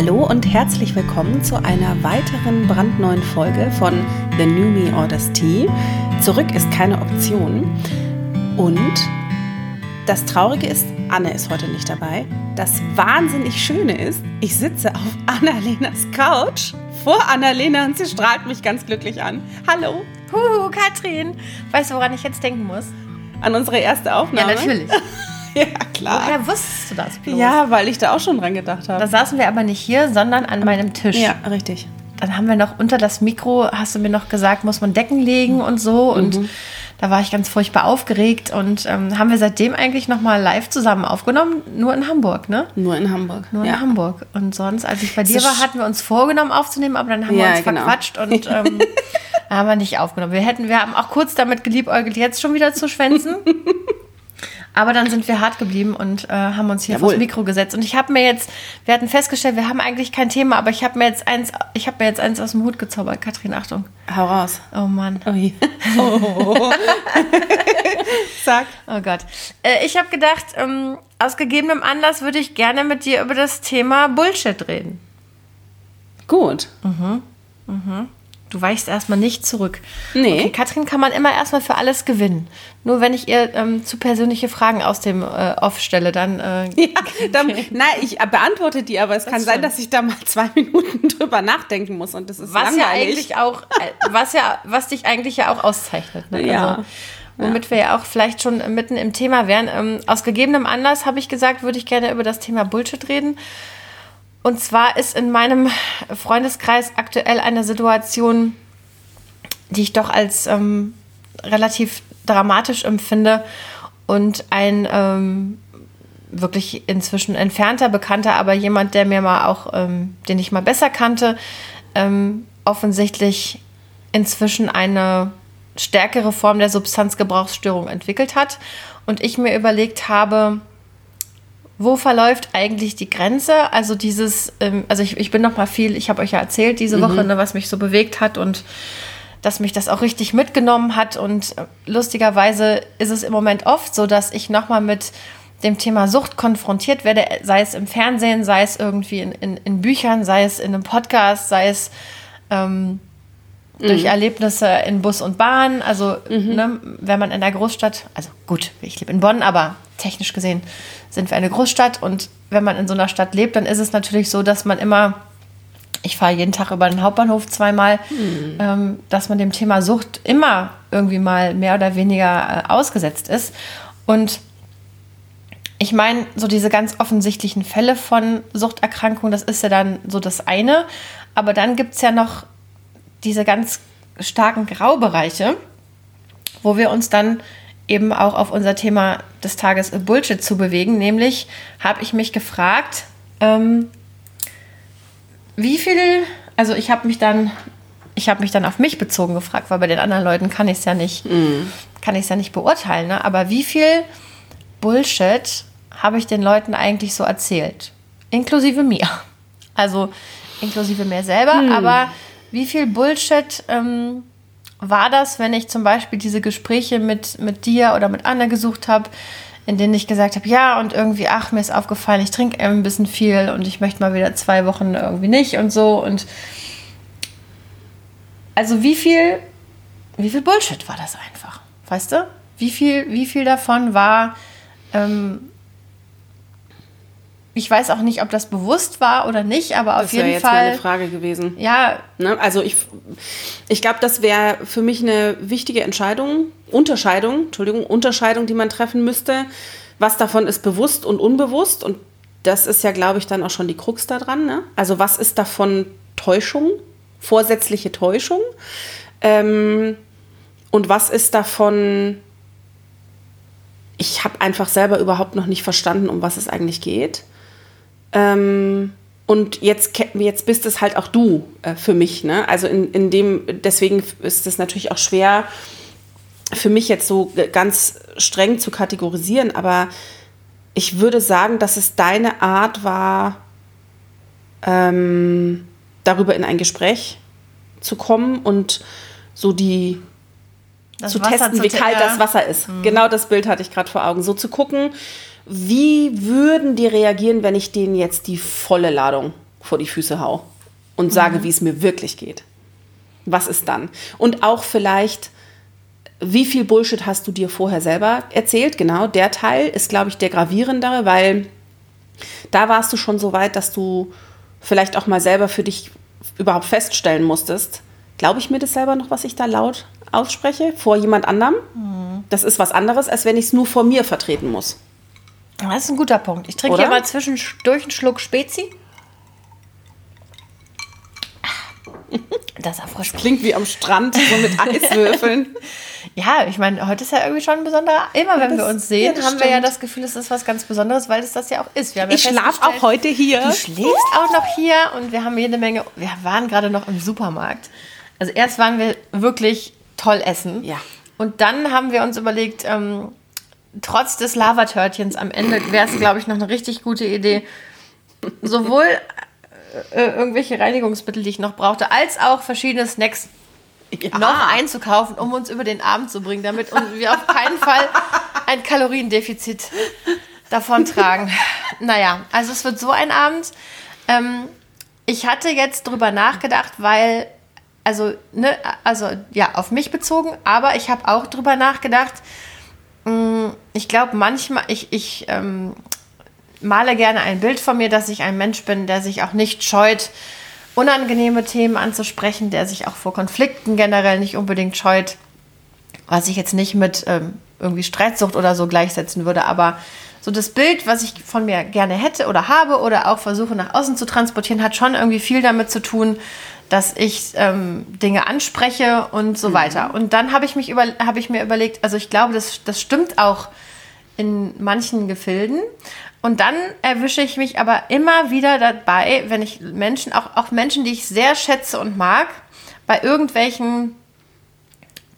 Hallo und herzlich willkommen zu einer weiteren brandneuen Folge von The New Me Orders Tea. Zurück ist keine Option. Und das Traurige ist, Anne ist heute nicht dabei. Das wahnsinnig Schöne ist, ich sitze auf Annalenas Couch vor Annalena und sie strahlt mich ganz glücklich an. Hallo. Huhu, Katrin. Weißt du, woran ich jetzt denken muss? An unsere erste Aufnahme? Ja, natürlich. ja, klar. Woher wusstest du das bloß? Ja, weil ich da auch schon dran gedacht habe. Da saßen wir aber nicht hier, sondern an meinem Tisch. Ja, richtig. Dann haben wir noch unter das Mikro, hast du mir noch gesagt, muss man Decken legen und so. Und Mhm. da war ich ganz furchtbar aufgeregt. Und ähm, haben wir seitdem eigentlich nochmal live zusammen aufgenommen. Nur in Hamburg, ne? Nur in Hamburg. Nur ja. in Hamburg. Und sonst, als ich bei dir war, hatten wir uns vorgenommen aufzunehmen, aber dann haben wir Ja, uns genau. verquatscht und ähm, haben wir nicht aufgenommen. Wir hätten, wir haben auch kurz damit geliebäugelt, jetzt schon wieder zu schwänzen. Aber dann sind wir hart geblieben und äh, haben uns hier Jawohl. vors Mikro gesetzt. Und ich habe mir jetzt, wir hatten festgestellt, wir haben eigentlich kein Thema, aber ich habe mir jetzt eins, ich habe mir jetzt eins aus dem Hut gezaubert. Katrin, Achtung. Hau raus. Oh Mann. Oh, je. oh. Sag. Oh Gott. Äh, ich habe gedacht, ähm, aus gegebenem Anlass würde ich gerne mit dir über das Thema Bullshit reden. Gut. Du weichst erstmal nicht zurück. Nee. Okay, Katrin kann man immer erstmal für alles gewinnen. Nur wenn ich ihr ähm, zu persönliche Fragen aus dem äh, Off stelle, dann. Äh, Ja, dann, Nein, ich beantworte die, aber es kann sein, dass ich da mal zwei Minuten drüber nachdenken muss und das ist was ja langweilig. eigentlich auch, äh, was ja, was dich eigentlich ja auch auszeichnet. Ne? Ja. Also, womit wir ja auch vielleicht schon mitten im Thema wären. Ähm, aus gegebenem Anlass habe ich gesagt, würde ich gerne über das Thema Bullshit reden. Und zwar ist in meinem Freundeskreis aktuell eine Situation, die ich doch als ähm, relativ dramatisch empfinde und ein ähm, wirklich inzwischen entfernter Bekannter, aber jemand, der mir mal auch, ähm, den ich mal besser kannte, ähm, offensichtlich inzwischen eine stärkere Form der Substanzgebrauchsstörung entwickelt hat. Und ich mir überlegt habe, wo verläuft eigentlich die Grenze? Also dieses, ähm, also ich, ich bin noch mal viel, ich habe euch ja erzählt diese Woche, ne, was mich so bewegt hat und dass mich das auch richtig mitgenommen hat. Und äh, lustigerweise ist es im Moment oft so, dass ich noch mal mit dem Thema Sucht konfrontiert werde, sei es im Fernsehen, sei es irgendwie in, in, in Büchern, sei es in einem Podcast, sei es ähm, durch Erlebnisse in Bus und Bahn. Also, ne, wenn man in der Großstadt, also gut, ich lebe in Bonn, aber technisch gesehen sind wir eine Großstadt. Und wenn man in so einer Stadt lebt, dann ist es natürlich so, dass man immer, ich fahre jeden Tag über den Hauptbahnhof zweimal, ähm, dass man dem Thema Sucht immer irgendwie mal mehr oder weniger äh, ausgesetzt ist. Und ich meine, so diese ganz offensichtlichen Fälle von Suchterkrankungen, das ist ja dann so das eine. Aber dann gibt es ja noch diese ganz starken Graubereiche, wo wir uns dann eben auch auf unser Thema des Tages Bullshit zu bewegen. Nämlich habe ich mich gefragt, ähm, wie viel, also ich habe mich dann, ich habe mich dann auf mich bezogen gefragt, weil bei den anderen Leuten kann ich es ja nicht, kann ich es ja nicht beurteilen, ne? aber wie viel Bullshit habe ich den Leuten eigentlich so erzählt? Inklusive mir. Also inklusive mir selber, aber wie viel Bullshit ähm, war das, wenn ich zum Beispiel diese Gespräche mit, mit dir oder mit Anna gesucht habe, in denen ich gesagt habe, ja, und irgendwie, ach, mir ist aufgefallen, ich trinke ein bisschen viel und ich möchte mal wieder zwei Wochen irgendwie nicht und so. Und also wie viel, wie viel Bullshit war das einfach? Weißt du? Wie viel, wie viel davon war, ähm, ich weiß auch nicht, ob das bewusst war oder nicht, aber auf Das wäre jeden jetzt Fall. meine Frage gewesen. Ja, Ne? Also ich, ich glaube, das wäre für mich eine wichtige Entscheidung, Unterscheidung, Entschuldigung, Unterscheidung, die man treffen müsste. Was davon ist bewusst und unbewusst? Und das ist ja, glaube ich, dann auch schon die Krux daran. Ne? Also was ist davon Täuschung, vorsätzliche Täuschung? Ähm, und was ist davon, ich habe einfach selber überhaupt noch nicht verstanden, um was es eigentlich geht. Ähm, und jetzt, jetzt bist es halt auch du äh, für mich. Ne? Also in, in dem, deswegen ist es natürlich auch schwer für mich jetzt so ganz streng zu kategorisieren, aber ich würde sagen, dass es deine Art war, ähm, darüber in ein Gespräch zu kommen und so die das zu Wasser testen, wie te- kalt das Wasser ist. Genau das Bild hatte ich gerade vor Augen. So zu gucken, wie würden die reagieren, wenn ich denen jetzt die volle Ladung vor die Füße hau und sage, wie es mir wirklich geht. Was ist dann? Und auch vielleicht, wie viel Bullshit hast du dir vorher selber erzählt? Genau, der Teil ist, glaube ich, der gravierendere, weil da warst du schon so weit, dass du vielleicht auch mal selber für dich überhaupt feststellen musstest, glaube ich mir das selber noch, was ich da laut ausspreche, vor jemand anderem? Mhm. Das ist was anderes, als wenn ich es nur vor mir vertreten muss. Das ist ein guter Punkt. Ich trinke hier mal zwischendurch einen Schluck Spezi. Das erfrischt. Klingt wie am Strand, so mit Eiswürfeln. ja, ich meine, heute ist ja irgendwie schon ein besonderer. Immer wenn das, wir uns sehen, ja, haben stimmt. wir ja das Gefühl, es ist was ganz Besonderes, weil es das ja auch ist. ich ja schlafe auch heute hier. Du schläfst auch noch hier und wir haben jede Menge. Wir waren gerade noch im Supermarkt. Also erst waren wir wirklich toll essen. Ja. Und dann haben wir uns überlegt, ähm, trotz des Lavatörtchens am Ende wäre es, glaube ich, noch eine richtig gute Idee, sowohl äh, irgendwelche Reinigungsmittel, die ich noch brauchte, als auch verschiedene Snacks ja. noch einzukaufen, um uns über den Abend zu bringen, damit wir auf keinen Fall ein Kaloriendefizit davon tragen. Naja, also es wird so ein Abend. Ähm, ich hatte jetzt drüber nachgedacht, weil, also, ne, also ja, auf mich bezogen, aber ich habe auch drüber nachgedacht, ich glaube manchmal, ich, ich ähm, male gerne ein Bild von mir, dass ich ein Mensch bin, der sich auch nicht scheut, unangenehme Themen anzusprechen, der sich auch vor Konflikten generell nicht unbedingt scheut, was ich jetzt nicht mit ähm, irgendwie Streitsucht oder so gleichsetzen würde, aber so das Bild, was ich von mir gerne hätte oder habe oder auch versuche nach außen zu transportieren, hat schon irgendwie viel damit zu tun, dass ich ähm, Dinge anspreche und so mhm. weiter. Und dann habe ich, mich über, hab ich mir überlegt, also ich glaube, das, das stimmt auch in manchen Gefilden. Und dann erwische ich mich aber immer wieder dabei, wenn ich Menschen, auch, auch Menschen, die ich sehr schätze und mag, bei irgendwelchen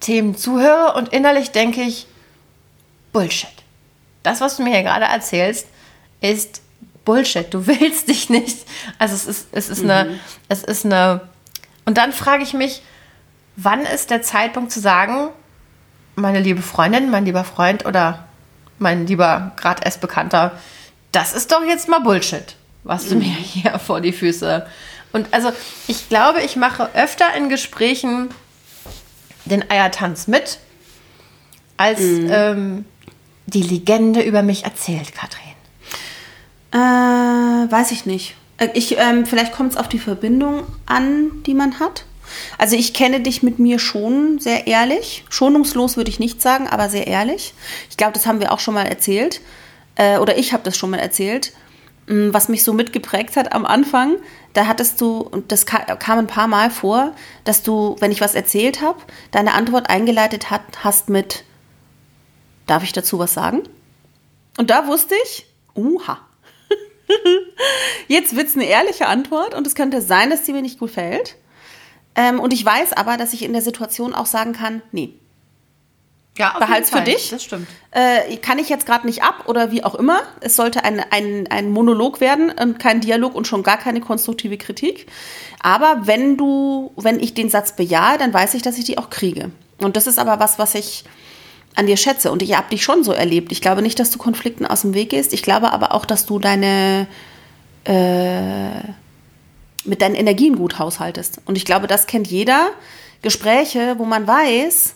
Themen zuhöre und innerlich denke ich, Bullshit. Das, was du mir hier gerade erzählst, ist Bullshit. Du willst dich nicht. Also es ist, es ist mhm. eine, es ist eine. Und dann frage ich mich, wann ist der Zeitpunkt zu sagen, meine liebe Freundin, mein lieber Freund oder mein lieber gerade erst Bekannter, das ist doch jetzt mal Bullshit, was du mir hier vor die Füße. Und also ich glaube, ich mache öfter in Gesprächen den Eiertanz mit, als mhm. ähm, die Legende über mich erzählt, Katrin. Äh, weiß ich nicht. Äh, ich, ähm, vielleicht kommt es auf die Verbindung an, die man hat. Also ich kenne dich mit mir schon sehr ehrlich. Schonungslos würde ich nicht sagen, aber sehr ehrlich. Ich glaube, das haben wir auch schon mal erzählt äh, oder ich habe das schon mal erzählt, mm, was mich so mitgeprägt hat am Anfang. Da hattest du, und das kam, kam ein paar Mal vor, dass du, wenn ich was erzählt habe, deine Antwort eingeleitet hat, hast mit, darf ich dazu was sagen? Und da wusste ich, uha. Jetzt wird es eine ehrliche Antwort und es könnte sein, dass sie mir nicht gefällt. Ähm, und ich weiß aber, dass ich in der Situation auch sagen kann, nee, ja, behalt's für dich. Das stimmt. Äh, kann ich jetzt gerade nicht ab oder wie auch immer. Es sollte ein, ein, ein Monolog werden und kein Dialog und schon gar keine konstruktive Kritik. Aber wenn du, wenn ich den Satz bejahe, dann weiß ich, dass ich die auch kriege. Und das ist aber was, was ich an dir schätze. Und ich habe dich schon so erlebt. Ich glaube nicht, dass du Konflikten aus dem Weg gehst. Ich glaube aber auch, dass du deine äh, mit deinen Energien gut haushaltest. Und ich glaube, das kennt jeder. Gespräche, wo man weiß,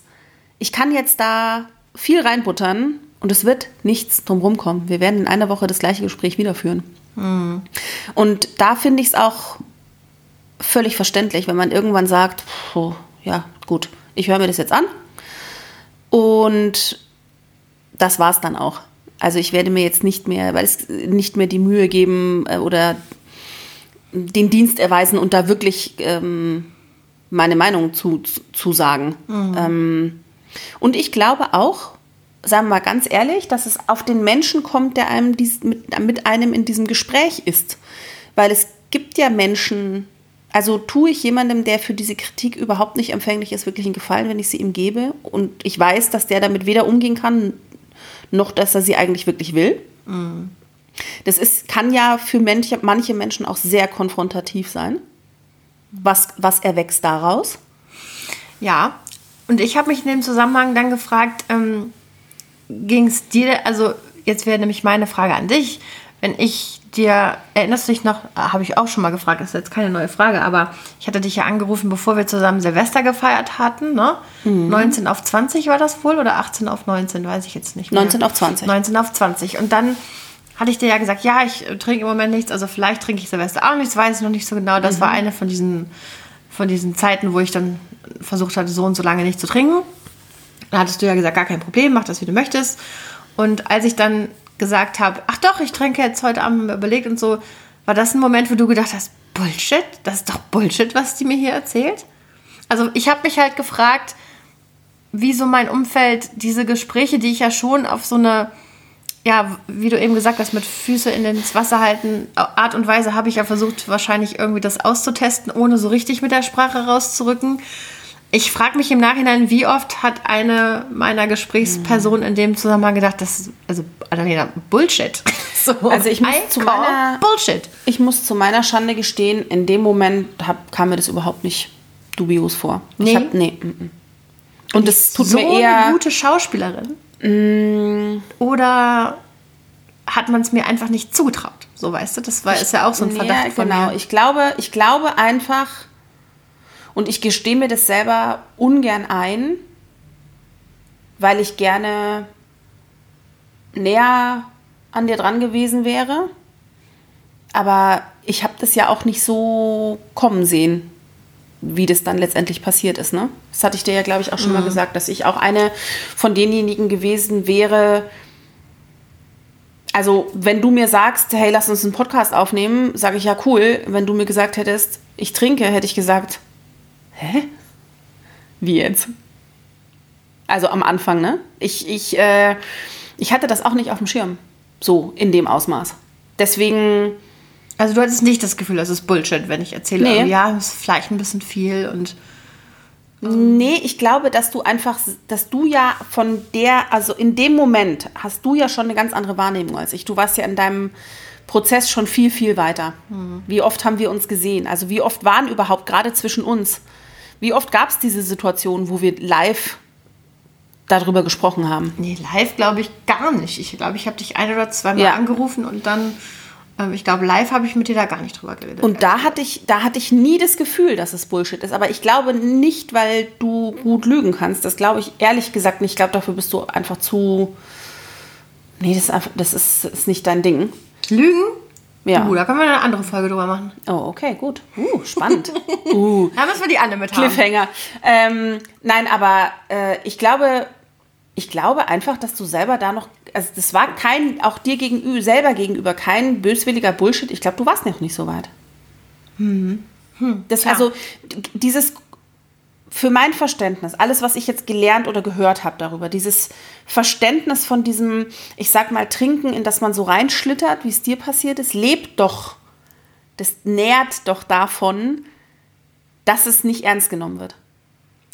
ich kann jetzt da viel reinbuttern und es wird nichts drumherum kommen. Wir werden in einer Woche das gleiche Gespräch wieder führen. Mhm. Und da finde ich es auch völlig verständlich, wenn man irgendwann sagt, oh, ja, gut, ich höre mir das jetzt an. Und das war es dann auch. Also ich werde mir jetzt nicht mehr, weil es nicht mehr die Mühe geben äh, oder den Dienst erweisen und da wirklich ähm, meine Meinung zu, zu sagen. Mhm. Ähm, und ich glaube auch, sagen wir mal ganz ehrlich, dass es auf den Menschen kommt, der einem dies, mit, mit einem in diesem Gespräch ist. Weil es gibt ja Menschen, also tue ich jemandem, der für diese Kritik überhaupt nicht empfänglich ist, wirklich einen Gefallen, wenn ich sie ihm gebe. Und ich weiß, dass der damit weder umgehen kann, noch dass er sie eigentlich wirklich will. Mhm. Das ist, kann ja für manche, manche Menschen auch sehr konfrontativ sein. Was, was erwächst daraus? Ja, und ich habe mich in dem Zusammenhang dann gefragt, ähm, ging es dir, also jetzt wäre nämlich meine Frage an dich, wenn ich dir, erinnerst du dich noch, habe ich auch schon mal gefragt, das ist jetzt keine neue Frage, aber ich hatte dich ja angerufen, bevor wir zusammen Silvester gefeiert hatten, ne? Mhm. 19 auf 20 war das wohl oder 18 auf 19, weiß ich jetzt nicht mehr. 19 auf 20. 19 auf 20. Und dann hatte ich dir ja gesagt, ja, ich trinke im Moment nichts, also vielleicht trinke ich Silvester auch nichts, weiß ich noch nicht so genau. Das mhm. war eine von diesen, von diesen Zeiten, wo ich dann versucht hatte, so und so lange nicht zu trinken. Da hattest du ja gesagt, gar kein Problem, mach das, wie du möchtest. Und als ich dann gesagt habe, ach doch, ich trinke jetzt heute Abend überlegt und so, war das ein Moment, wo du gedacht hast, Bullshit, das ist doch Bullshit, was die mir hier erzählt? Also ich habe mich halt gefragt, wie so mein Umfeld diese Gespräche, die ich ja schon auf so eine, ja, wie du eben gesagt hast, mit Füße in ins Wasser halten, Art und Weise habe ich ja versucht, wahrscheinlich irgendwie das auszutesten, ohne so richtig mit der Sprache rauszurücken. Ich frage mich im Nachhinein, wie oft hat eine meiner Gesprächspersonen in dem Zusammenhang gedacht, das ist also Annalena, Bullshit. So, also ich muss, zu meiner, Bullshit. ich muss zu meiner Schande gestehen, in dem Moment hab, kam mir das überhaupt nicht dubios vor. Nee? Ich hab, nee. M -m. Und es tut so mir eher... eine gute Schauspielerin? Mm. Oder hat man es mir einfach nicht zugetraut? So, weißt du, das war, ist ja auch so ein Verdacht von genau. mir. Ich glaube, ich glaube einfach und ich gestehe mir das selber ungern ein, weil ich gerne näher an dir dran gewesen wäre. Aber ich habe das ja auch nicht so kommen sehen, wie das dann letztendlich passiert ist. Ne? Das hatte ich dir ja, glaube ich, auch schon mhm. mal gesagt, dass ich auch eine von denjenigen gewesen wäre. Also, wenn du mir sagst, hey, lass uns einen Podcast aufnehmen, sage ich ja cool. Wenn du mir gesagt hättest, ich trinke, hätte ich gesagt, hä? Wie jetzt? Also am Anfang, ne? Ich, ich, äh, ich hatte das auch nicht auf dem Schirm. So, in dem Ausmaß. Deswegen. Also du hattest nicht das Gefühl, das ist Bullshit, wenn ich erzähle, nee. ja, das ist vielleicht ein bisschen viel und. Nee, ich glaube, dass du einfach, dass du ja von der, also in dem Moment hast du ja schon eine ganz andere Wahrnehmung als ich. Du warst ja in deinem Prozess schon viel, viel weiter. Mhm. Wie oft haben wir uns gesehen? Also wie oft waren überhaupt gerade zwischen uns wie oft gab es diese Situation, wo wir live darüber gesprochen haben? Nee, live glaube ich gar nicht. Ich glaube, ich habe dich ein oder zweimal ja. angerufen und dann, äh, ich glaube, live habe ich mit dir da gar nicht drüber geredet. Und da hatte, ich, da hatte ich nie das Gefühl, dass es Bullshit ist. Aber ich glaube nicht, weil du gut lügen kannst. Das glaube ich ehrlich gesagt nicht. Ich glaube, dafür bist du einfach zu. Nee, das ist, einfach, das ist, ist nicht dein Ding. Lügen ja. Uh, da können wir eine andere Folge drüber machen. Oh, okay, gut. Uh, spannend. uh. Da müssen wir die Anne mit haben. Cliffhanger. Ähm, nein, aber äh, ich glaube, ich glaube einfach, dass du selber da noch, also das war kein, auch dir gegenüber, selber gegenüber kein böswilliger Bullshit. Ich glaube, du warst noch nicht so weit. Mhm. Hm, das, also dieses für mein Verständnis, alles, was ich jetzt gelernt oder gehört habe darüber, dieses Verständnis von diesem, ich sag mal, Trinken, in das man so reinschlittert, wie es dir passiert ist, lebt doch, das nährt doch davon, dass es nicht ernst genommen wird.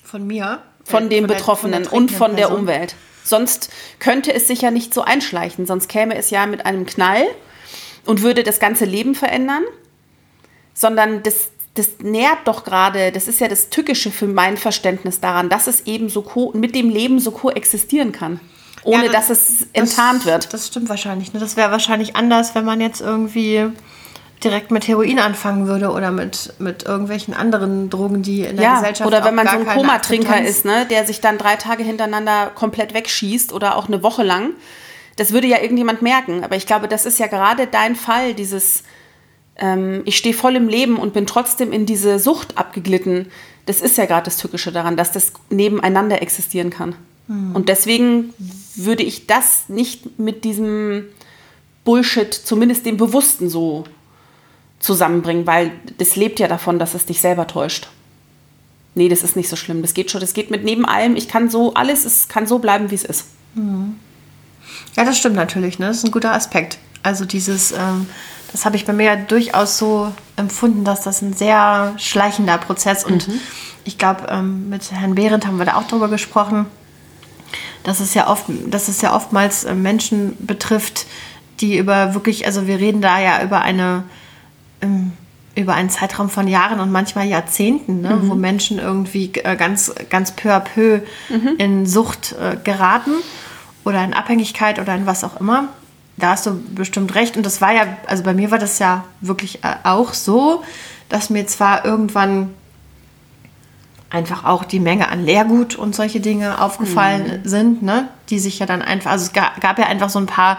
Von mir? Von den von Betroffenen der, von und von der Person. Umwelt. Sonst könnte es sich ja nicht so einschleichen, sonst käme es ja mit einem Knall und würde das ganze Leben verändern, sondern das, das nährt doch gerade, das ist ja das Tückische für mein Verständnis daran, dass es eben so mit dem Leben so koexistieren kann. Ohne ja, das, dass es enttarnt wird. Das stimmt wahrscheinlich. Ne? Das wäre wahrscheinlich anders, wenn man jetzt irgendwie direkt mit Heroin anfangen würde oder mit, mit irgendwelchen anderen Drogen, die in der ja, Gesellschaft Oder wenn man so ein Komatrinker ist, ne, der sich dann drei Tage hintereinander komplett wegschießt oder auch eine Woche lang. Das würde ja irgendjemand merken. Aber ich glaube, das ist ja gerade dein Fall, dieses ähm, ich stehe voll im Leben und bin trotzdem in diese Sucht abgeglitten. Das ist ja gerade das Tückische daran, dass das nebeneinander existieren kann. Mhm. Und deswegen würde ich das nicht mit diesem Bullshit, zumindest dem Bewussten so zusammenbringen, weil das lebt ja davon, dass es dich selber täuscht. Nee, das ist nicht so schlimm. Das geht schon, das geht mit neben allem. Ich kann so, alles es kann so bleiben, wie es ist. Mhm. Ja, das stimmt natürlich. Ne? Das ist ein guter Aspekt. Also dieses, ähm, das habe ich bei mir durchaus so empfunden, dass das ein sehr schleichender Prozess und mhm. ich glaube, ähm, mit Herrn Behrendt haben wir da auch drüber gesprochen, dass es ja oft, dass es ja oftmals äh, Menschen betrifft, die über wirklich, also wir reden da ja über eine ähm, über einen Zeitraum von Jahren und manchmal Jahrzehnten, ne, mhm. wo Menschen irgendwie äh, ganz, ganz peu à peu mhm. in Sucht äh, geraten oder in Abhängigkeit oder in was auch immer da hast du bestimmt recht. Und das war ja, also bei mir war das ja wirklich äh, auch so, dass mir zwar irgendwann einfach auch die Menge an Leergut und solche Dinge aufgefallen mhm. sind, ne? die sich ja dann einfach, also es gab, gab ja einfach so ein paar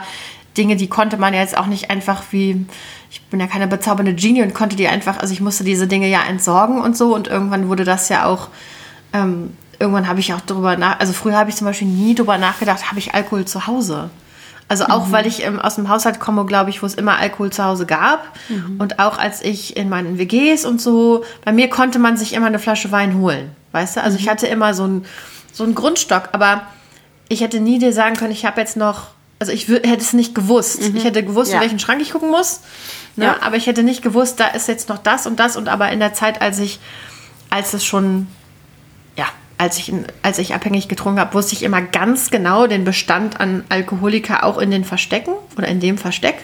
Dinge, die konnte man ja jetzt auch nicht einfach wie, ich bin ja keine bezaubernde Genie und konnte die einfach, also ich musste diese Dinge ja entsorgen und so und irgendwann wurde das ja auch, ähm, irgendwann habe ich auch darüber nach, also früher habe ich zum Beispiel nie darüber nachgedacht, habe ich Alkohol zu Hause? Also auch, mhm. weil ich ähm, aus dem Haushalt komme, glaube ich, wo es immer Alkohol zu Hause gab. Mhm. Und auch als ich in meinen WGs und so, bei mir konnte man sich immer eine Flasche Wein holen. Weißt du? Also mhm. ich hatte immer so einen so Grundstock, aber ich hätte nie dir sagen können, ich habe jetzt noch, also ich hätte es nicht gewusst. Mhm. Ich hätte gewusst, ja. in welchen Schrank ich gucken muss. Ne? Ja. Aber ich hätte nicht gewusst, da ist jetzt noch das und das. Und aber in der Zeit, als ich, als es schon als ich, als ich abhängig getrunken habe, wusste ich immer ganz genau den Bestand an Alkoholika auch in den Verstecken oder in dem Versteck.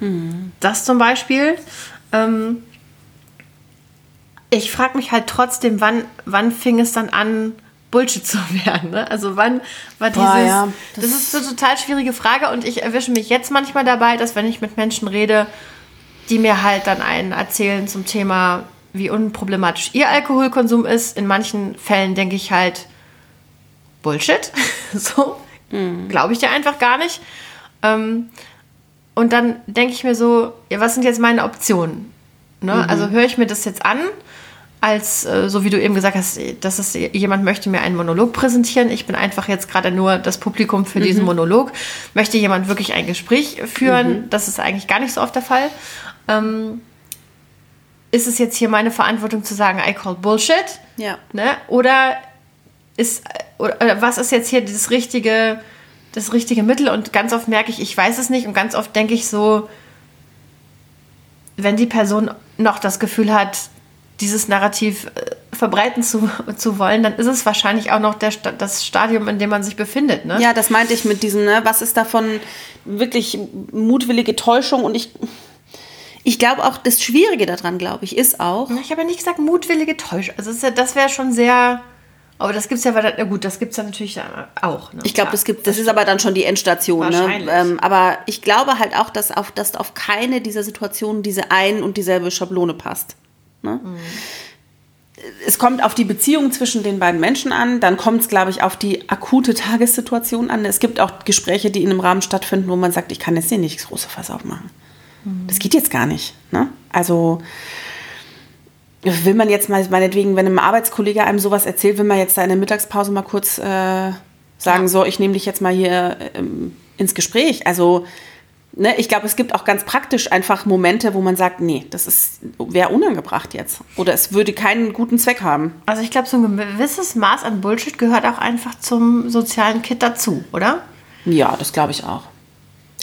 Mhm. Das zum Beispiel. Ähm, ich frage mich halt trotzdem, wann, wann fing es dann an, Bullshit zu werden? Ne? Also wann war dieses... Boah, ja, das, das ist eine total schwierige Frage und ich erwische mich jetzt manchmal dabei, dass wenn ich mit Menschen rede, die mir halt dann einen erzählen zum Thema wie unproblematisch ihr Alkoholkonsum ist. In manchen Fällen denke ich halt, Bullshit. so, mhm. glaube ich dir einfach gar nicht. Ähm, und dann denke ich mir so, ja, was sind jetzt meine Optionen? Ne? Mhm. Also höre ich mir das jetzt an, als, äh, so wie du eben gesagt hast, dass es, jemand möchte mir einen Monolog präsentieren. Ich bin einfach jetzt gerade nur das Publikum für mhm. diesen Monolog. Möchte jemand wirklich ein Gespräch führen? Mhm. Das ist eigentlich gar nicht so oft der Fall. Ähm, ist es jetzt hier meine Verantwortung zu sagen, I call Bullshit? Ja. Ne? Oder ist, oder was ist jetzt hier das richtige, das richtige Mittel? Und ganz oft merke ich, ich weiß es nicht. Und ganz oft denke ich so, wenn die Person noch das Gefühl hat, dieses Narrativ äh, verbreiten zu, zu wollen, dann ist es wahrscheinlich auch noch der, das Stadium, in dem man sich befindet. Ne? Ja, das meinte ich mit diesem, ne? was ist davon wirklich mutwillige Täuschung? Und ich, ich glaube auch, das Schwierige daran, glaube ich, ist auch. Ich habe ja nicht gesagt mutwillige Täuschung. Also das, ja, das wäre schon sehr. Aber das gibt es ja, na gut, das gibt es ja natürlich auch. Ne? Ich glaube, das gibt, das, ist aber dann schon die Endstation. Ne? Ähm, aber ich glaube halt auch, dass auf, dass auf keine dieser Situationen diese ein und dieselbe Schablone passt. Ne? Mhm. Es kommt auf die Beziehung zwischen den beiden Menschen an, dann kommt es, glaube ich, auf die akute Tagessituation an. Es gibt auch Gespräche, die in einem Rahmen stattfinden, wo man sagt, ich kann jetzt hier nichts große Fass aufmachen. Das geht jetzt gar nicht. Ne? Also will man jetzt mal, meinetwegen, wenn ein Arbeitskollege einem sowas erzählt, will man jetzt da in der Mittagspause mal kurz äh, sagen, ja. so, ich nehme dich jetzt mal hier ähm, ins Gespräch. Also ne, ich glaube, es gibt auch ganz praktisch einfach Momente, wo man sagt, nee, das wäre unangebracht jetzt. Oder es würde keinen guten Zweck haben. Also ich glaube, so ein gewisses Maß an Bullshit gehört auch einfach zum sozialen Kit dazu, oder? Ja, das glaube ich auch.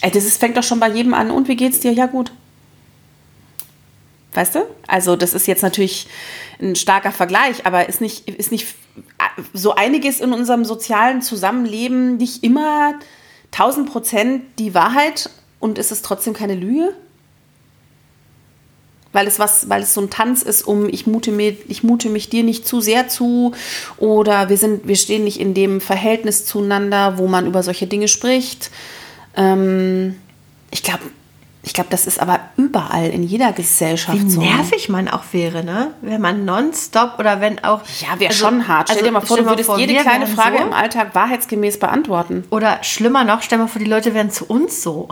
Ey, das ist, fängt doch schon bei jedem an. Und wie geht's dir? Ja, gut. Weißt du? Also, das ist jetzt natürlich ein starker Vergleich, aber ist nicht, ist nicht so einiges in unserem sozialen Zusammenleben nicht immer 1000 Prozent die Wahrheit und ist es trotzdem keine Lüge? Weil es, was, weil es so ein Tanz ist, um ich mute, mir, ich mute mich dir nicht zu sehr zu oder wir, sind, wir stehen nicht in dem Verhältnis zueinander, wo man über solche Dinge spricht ähm, ich glaube, ich glaube, das ist aber überall in jeder Gesellschaft Wie so. Wie nervig man auch wäre, ne? Wenn man nonstop oder wenn auch. Ja, wäre also, schon hart. Stell also, dir mal vor, du würdest vor, jede kleine Frage so. im Alltag wahrheitsgemäß beantworten. Oder schlimmer noch, stell dir mal vor, die Leute wären zu uns so.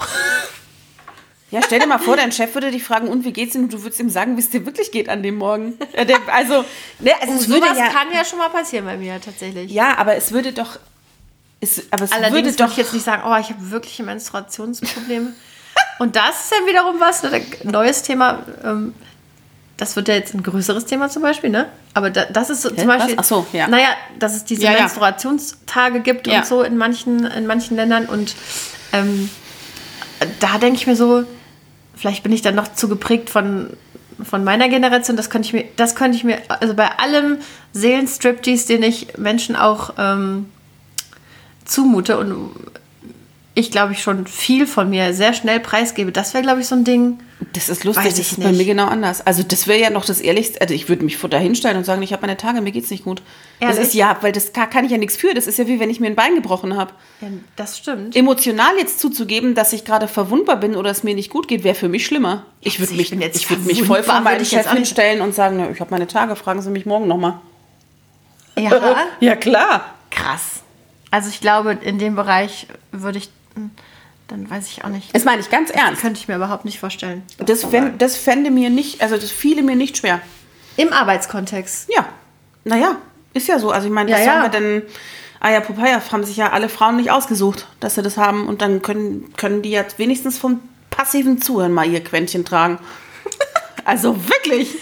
Ja, stell dir mal vor, dein Chef würde dich fragen, und wie geht's denn? Und du würdest ihm sagen, wie es dir wirklich geht an dem Morgen. also, ne, also oh, es würde ja, kann ja schon mal passieren bei mir tatsächlich. Ja, aber es würde doch ist, aber es Allerdings würde doch ich jetzt nicht sagen, oh, ich habe wirkliche Menstruationsprobleme. Und das ist ja wiederum was, ne, neues Thema. Ähm, das wird ja jetzt ein größeres Thema zum Beispiel, ne? Aber da, das ist so, zum Beispiel, Ach so, ja. naja, dass es diese ja, Menstruationstage gibt ja. und so in manchen, in manchen Ländern. Und ähm, da denke ich mir so, vielleicht bin ich dann noch zu geprägt von, von meiner Generation. Das könnte ich mir, das könnte ich mir, also bei allem Seelenstriptease, den ich Menschen auch ähm, zumute und ich glaube ich schon viel von mir sehr schnell preisgebe, das wäre glaube ich so ein Ding. Das ist lustig, Weiß das ich ist bei nicht. mir genau anders. Also das wäre ja noch das Ehrlichste. Also ich würde mich vor dahin stellen und sagen, ich habe meine Tage, mir geht's nicht gut. Das Ehrlich? ist ja, weil das kann, kann ich ja nichts für. Das ist ja wie wenn ich mir ein Bein gebrochen habe. Ja, das stimmt. Emotional jetzt zuzugeben, dass ich gerade verwundbar bin oder es mir nicht gut geht, wäre für mich schlimmer. Ich würde ich mich, bin jetzt ich würd mich voll vor meinen würde jetzt Chef hinstellen und sagen, "Nö, ich habe meine Tage, fragen Sie mich morgen nochmal. Ja, Ja, klar. krass. Also ich glaube, in dem Bereich würde ich, hm, dann weiß ich auch nicht. Das meine ich ganz ernst. Könnte ich mir überhaupt nicht vorstellen. Das, fänd, das fände mir nicht, also das fiele mir nicht schwer. Im Arbeitskontext. Ja, naja, ist ja so. Also ich meine, Ja, was ja. sollen wir denn... Aya Popeye haben sich ja alle Frauen nicht ausgesucht, dass sie das haben. Und dann können, können die jetzt wenigstens vom passiven Zuhören mal ihr Quäntchen tragen. also wirklich.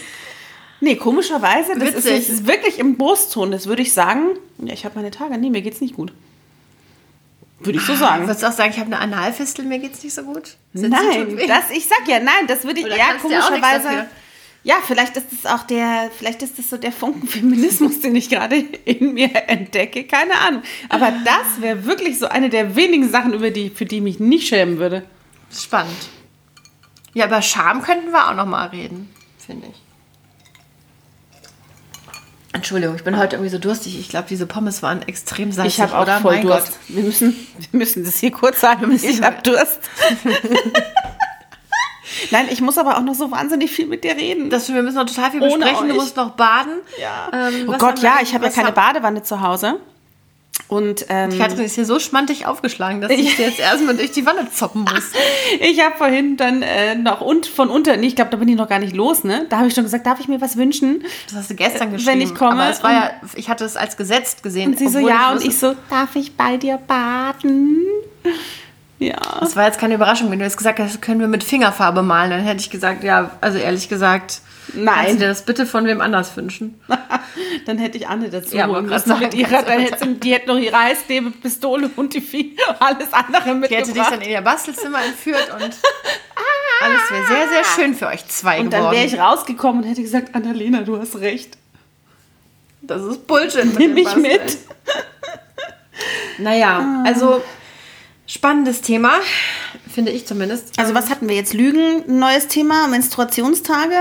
Nee, komischerweise, das ist, das ist wirklich im Brustton. Das würde ich sagen, ja, ich habe meine Tage, nee, mir geht's nicht gut. Würde ich so sagen. Würdest du auch sagen, ich habe eine Analfistel, mir geht's nicht so gut? Sind Nein, das, ich sag ja, nein, das würde ich Oder ja komischerweise. Ja, vielleicht ist es auch der, vielleicht ist es so der Funken Feminismus, den ich gerade in mir entdecke, keine Ahnung. Aber das wäre wirklich so eine der wenigen Sachen, über die, für die ich mich nicht schämen würde. Spannend. Ja, über Scham könnten wir auch noch mal reden, finde ich. Entschuldigung, ich bin heute irgendwie so durstig. Ich glaube, diese Pommes waren extrem salzig, Ich habe auch oder? voll Mein Durst. Gott. Wir müssen, wir müssen das hier kurz sagen. Ich habe Durst. Nein, ich muss aber auch noch so wahnsinnig viel mit dir reden. Das, wir müssen noch total viel Ohne besprechen. Du euch. musst noch baden. ja. Ähm, oh Gott, ja, ich habe ja keine Badewanne zu Hause. Und ähm, Katrin ist hier so schmantig aufgeschlagen, dass ich jetzt erstmal durch die Wanne zoppen muss. Ich habe vorhin dann äh, noch und von unten, nee, ich glaube, da bin ich noch gar nicht los, ne? Da habe ich schon gesagt, darf ich mir was wünschen? Das hast du gestern Wenn geschrieben. ich komme Aber es war ja, ich hatte es als gesetzt gesehen. Und sie so, ja, und ich so, darf ich bei dir baden? Ja. Das war jetzt keine Überraschung. Wenn du jetzt gesagt hast, können wir mit Fingerfarbe malen, dann hätte ich gesagt, ja, also ehrlich gesagt, Nein. kannst du dir das bitte von wem anders wünschen? Dann hätte ich Anne dazu Ja, holen müssen. Mit ihrer, dann hätte sie, die hätte noch ihre Heißklebe, Pistole und die Vieh, alles andere Die hätte dich mitgebracht. dann in ihr Bastelzimmer entführt und alles wäre sehr, sehr schön für euch zwei Und dann geworden. wäre ich rausgekommen und hätte gesagt, Annalena, du hast recht. das ist Bullshit. Nimm mich mit. Naja, also spannendes Thema, finde ich zumindest. Also was hatten wir jetzt? Lügen, ein neues Thema, Menstruationstage?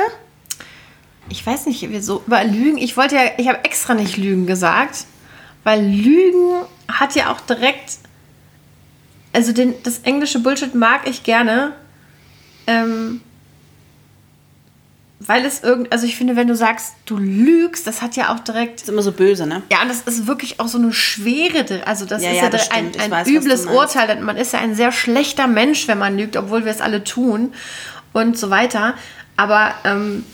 Ich weiß nicht, wir so über Lügen. Ich wollte ja, ich habe extra nicht Lügen gesagt, weil Lügen hat ja auch direkt, also den, das englische Bullshit mag ich gerne, ähm, weil es irgend, also ich finde, wenn du sagst, du lügst, das hat ja auch direkt, ist immer so böse, ne? ja, und das ist wirklich auch so eine Schwere, also das Ja, ist ja, das ein, ein weiß, übles. Urteil, man ist ja ein sehr schlechter Mensch, wenn man lügt, obwohl wir es alle tun und so weiter, aber ähm,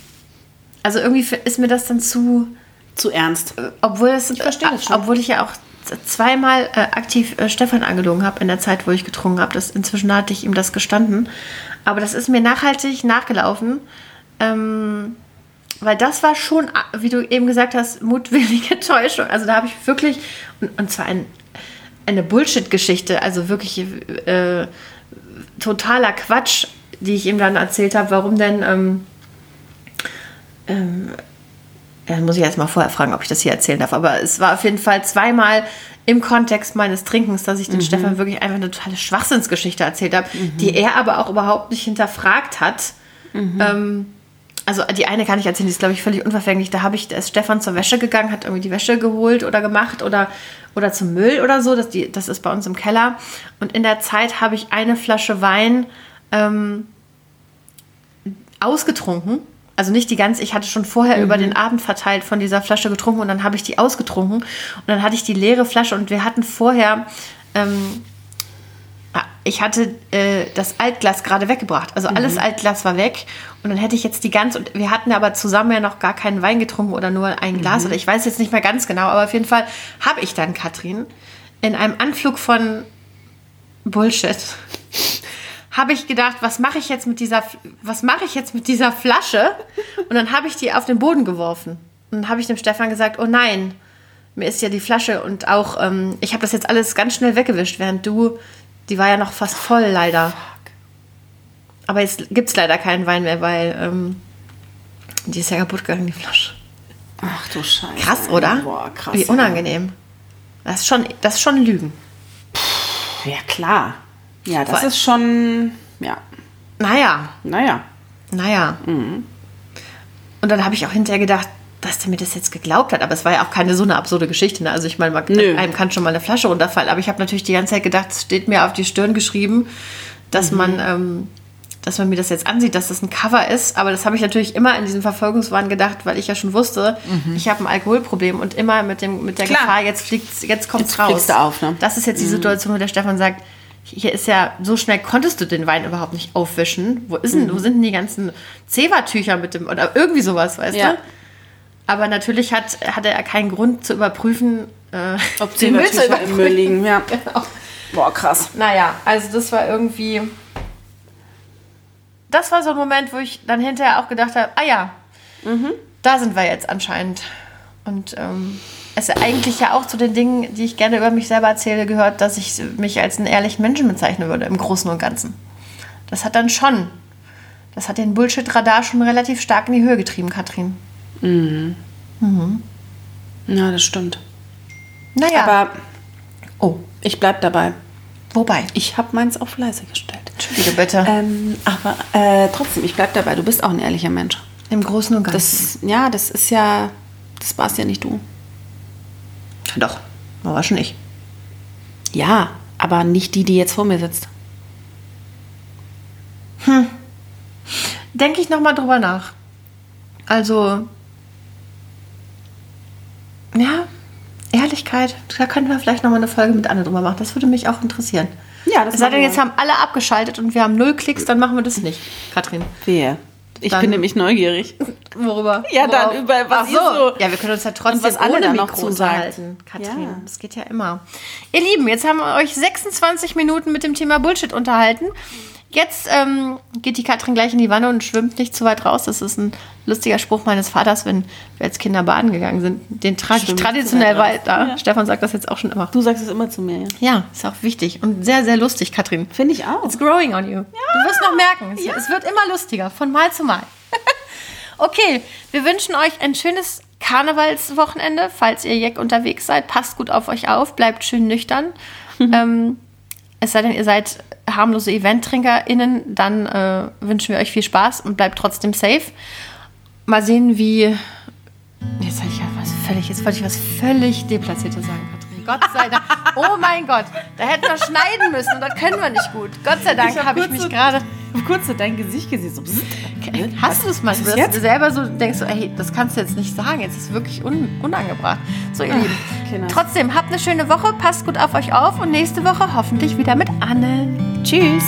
also irgendwie ist mir das dann zu, Zu ernst. obwohl es, Ich verstehe das schon. obwohl ich ja auch zweimal äh, aktiv äh, Stefan angelogen habe in der Zeit, wo ich getrunken habe. Das inzwischen hatte ich ihm das gestanden, aber das ist mir nachhaltig nachgelaufen, ähm, weil das war schon, äh, wie du eben gesagt hast, mutwillige Täuschung. Also da habe ich wirklich und, und zwar ein, eine Bullshit-Geschichte, also wirklich äh, totaler Quatsch, die ich ihm dann erzählt habe, warum denn ähm, ja, muss ich erst mal vorher fragen, ob ich das hier erzählen darf. Aber es war auf jeden Fall zweimal im Kontext meines Trinkens, dass ich den Stefan wirklich einfach eine totale Schwachsinnsgeschichte erzählt habe, die er aber auch überhaupt nicht hinterfragt hat. Ähm, also die eine kann ich erzählen, die ist, glaube ich, völlig unverfänglich. Da habe ich, da ist Stefan zur Wäsche gegangen, hat irgendwie die Wäsche geholt oder gemacht oder, oder zum Müll oder so. Das, die, das ist bei uns im Keller. Und in der Zeit habe ich eine Flasche Wein ähm, ausgetrunken. Also nicht die ganze, ich hatte schon vorher über den Abend verteilt von dieser Flasche getrunken und dann habe ich die ausgetrunken. Und dann hatte ich die leere Flasche und wir hatten vorher, ähm, ah, ich hatte äh, das Altglas gerade weggebracht. Also alles Altglas war weg. Und dann hätte ich jetzt die ganze, und wir hatten aber zusammen ja noch gar keinen Wein getrunken oder nur ein Glas oder ich weiß jetzt nicht mehr ganz genau, aber auf jeden Fall habe ich dann Katrin in einem Anflug von Bullshit habe ich gedacht, was mache ich jetzt mit dieser, was mache ich jetzt mit dieser Flasche? Und dann habe ich die auf den Boden geworfen. Und dann habe ich dem Stefan gesagt, oh nein, mir ist ja die Flasche und auch, ähm, ich habe das jetzt alles ganz schnell weggewischt, während du, die war ja noch fast voll leider. Aber jetzt gibt es leider keinen Wein mehr, weil ähm, die ist ja kaputt gegangen, die Flasche. Ach du Scheiße. Krass, oder? Boah, krass. Wie unangenehm. Das ist schon, das ist schon Lügen. Ja, klar. Ja, das Vor- ist schon, ja, Naja, naja. Naja. Und dann habe ich auch hinterher gedacht, dass der mir das jetzt geglaubt hat. Aber es war ja auch keine so eine absurde Geschichte. Ne? Also ich meine, einem kann schon mal eine Flasche runterfallen. Aber ich habe natürlich die ganze Zeit gedacht, es steht mir auf die Stirn geschrieben, dass man... Ähm, dass man mir das jetzt ansieht, dass das ein Cover ist. Aber das habe ich natürlich immer in diesem Verfolgungswahn gedacht, weil ich ja schon wusste, ich habe ein Alkoholproblem und immer mit, dem, mit der Klar. Gefahr, jetzt fliegt jetzt kommt's Jetzt raus. auf, ne? Das ist jetzt die Situation, wo der Stefan sagt, hier ist ja, so schnell konntest du den Wein überhaupt nicht aufwischen. Wo, ist denn, wo sind denn die ganzen Zewa-Tücher mit dem, oder irgendwie sowas, weißt Ja. du? Aber natürlich hat, hatte er keinen Grund zu überprüfen, äh, Ob den Müll im Müll liegen, ja. Genau. Boah, krass. Naja, also das war irgendwie. Das war so ein Moment, wo ich dann hinterher auch gedacht habe, ah ja, da sind wir jetzt anscheinend. Und ähm, es eigentlich ja auch zu den Dingen, die ich gerne über mich selber erzähle, gehört, dass ich mich als einen ehrlichen Menschen bezeichnen würde, im Großen und Ganzen. Das hat dann schon, das hat den Bullshit-Radar schon relativ stark in die Höhe getrieben, Katrin. Ja, das stimmt. Naja, Aber oh, ich bleib dabei. wobei? Ich habe meins auf leise gestellt. Entschuldige bitte. Ähm, aber äh, trotzdem, ich bleib dabei. Du bist auch ein ehrlicher Mensch. Im Großen und Ganzen. Das, ja, das ist ja, das warst ja nicht du. Doch, aber schon ich. Ja, aber nicht die, die jetzt vor mir sitzt. denke ich nochmal drüber nach. Also, ja, Ehrlichkeit, da könnten wir vielleicht nochmal eine Folge mit Anne drüber machen. Das würde mich auch interessieren. Ja, das Es sei denn, jetzt haben alle abgeschaltet und wir haben null Klicks, dann machen wir das nicht, Katrin. Wer? Ich Dann- bin nämlich neugierig. Worüber? Ja, dann Worauf? über was Ach ihr so- Ja, wir können uns ja trotzdem was ohne da noch Mikro unterhalten, Katrin. Ja. Das geht ja immer. Ihr Lieben, jetzt haben wir euch 26 Minuten mit dem Thema Bullshit unterhalten. Jetzt ähm, geht die Katrin gleich in die Wanne und schwimmt nicht zu weit raus. Das ist ein lustiger Spruch meines Vaters, wenn wir als Kinder baden gegangen sind. Den trage ich traditionell weiter. Stefan sagt das jetzt auch schon immer. Du sagst es immer zu mir, ja. Ja, ist auch wichtig und sehr, sehr lustig, Katrin. Finde ich auch. It's growing on you. Du wirst noch merken, es, es wird immer lustiger, von Mal zu Mal. okay, wir wünschen euch ein schönes Karnevalswochenende. Falls ihr Jack unterwegs seid, passt gut auf euch auf, bleibt schön nüchtern. ähm, es sei denn, ihr seid harmlose EventtrinkerInnen, dann äh, wünschen wir euch viel Spaß und bleibt trotzdem safe. Mal sehen, wie. Jetzt habe ich ja was völlig, jetzt wollte ich was völlig Deplatziertes sagen, Katrin. Gott sei Dank. Oh mein Gott, da hätten wir schneiden müssen und das können wir nicht gut. Gott sei Dank Ich hab habe ich mich so- gerade. Kurz so dein Gesicht gesehen. So. Hast du es mal, dass jetzt? du selber so denkst, ey, das kannst du jetzt nicht sagen, jetzt ist es wirklich un unangebracht. So, ihr Lieben. Kinder. Trotzdem, habt eine schöne Woche, passt gut auf euch auf und nächste Woche hoffentlich wieder mit Anne. Tschüss.